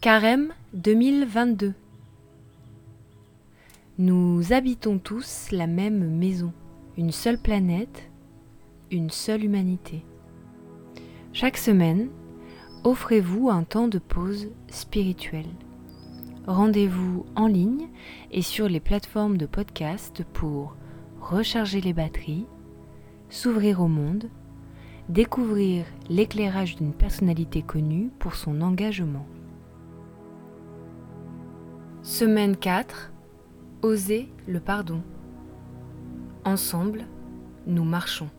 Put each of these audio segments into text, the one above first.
Carême 2022 Nous habitons tous la même maison, une seule planète, une seule humanité. Chaque semaine, offrez-vous un temps de pause spirituelle. Rendez-vous en ligne et sur les plateformes de podcast pour recharger les batteries, s'ouvrir au monde, découvrir l'éclairage d'une personnalité connue pour son engagement. Semaine 4. Oser le pardon. Ensemble, nous marchons.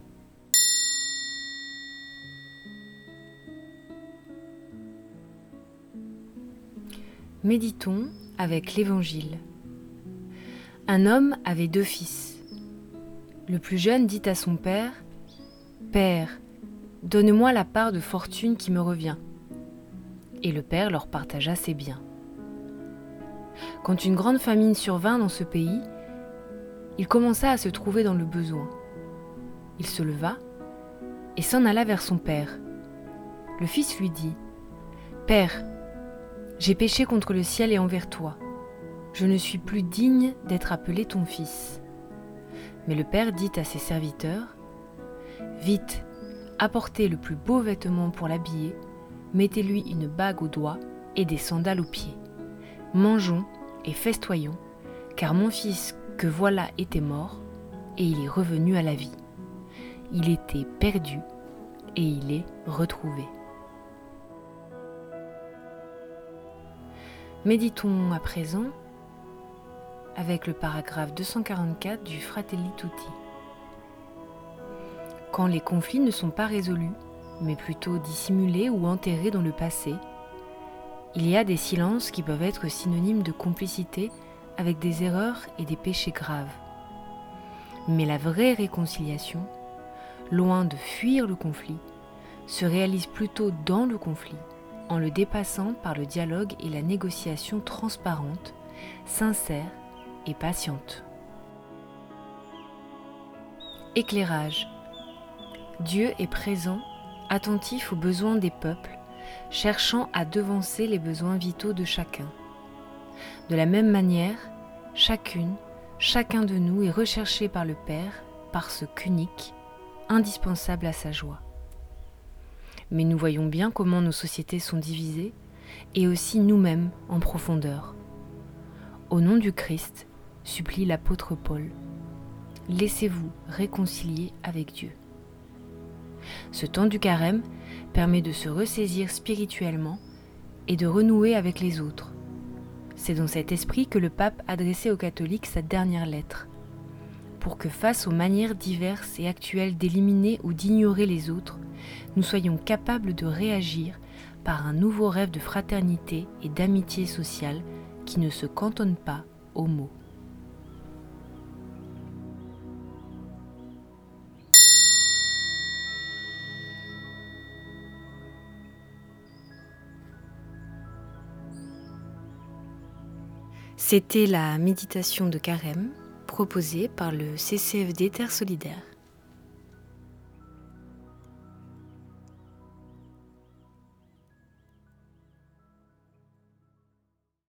Méditons avec l'Évangile. Un homme avait deux fils. Le plus jeune dit à son père, Père, donne-moi la part de fortune qui me revient. Et le père leur partagea ses biens. Quand une grande famine survint dans ce pays, il commença à se trouver dans le besoin. Il se leva et s'en alla vers son père. Le fils lui dit, Père, j'ai péché contre le ciel et envers toi. Je ne suis plus digne d'être appelé ton fils. Mais le père dit à ses serviteurs, Vite, apportez le plus beau vêtement pour l'habiller, mettez-lui une bague au doigt et des sandales aux pieds. Mangeons et festoyons, car mon fils que voilà était mort, et il est revenu à la vie. Il était perdu, et il est retrouvé. Méditons à présent avec le paragraphe 244 du Fratelli Tutti. Quand les conflits ne sont pas résolus, mais plutôt dissimulés ou enterrés dans le passé, il y a des silences qui peuvent être synonymes de complicité avec des erreurs et des péchés graves. Mais la vraie réconciliation, loin de fuir le conflit, se réalise plutôt dans le conflit, en le dépassant par le dialogue et la négociation transparente, sincère et patiente. Éclairage. Dieu est présent, attentif aux besoins des peuples cherchant à devancer les besoins vitaux de chacun. De la même manière, chacune, chacun de nous est recherché par le Père parce qu'unique, indispensable à sa joie. Mais nous voyons bien comment nos sociétés sont divisées et aussi nous-mêmes en profondeur. Au nom du Christ, supplie l'apôtre Paul, laissez-vous réconcilier avec Dieu. Ce temps du carême permet de se ressaisir spirituellement et de renouer avec les autres. C'est dans cet esprit que le pape adressait aux catholiques sa dernière lettre, pour que face aux manières diverses et actuelles d'éliminer ou d'ignorer les autres, nous soyons capables de réagir par un nouveau rêve de fraternité et d'amitié sociale qui ne se cantonne pas aux mots. C'était la méditation de carême proposée par le CCFD Terre Solidaire.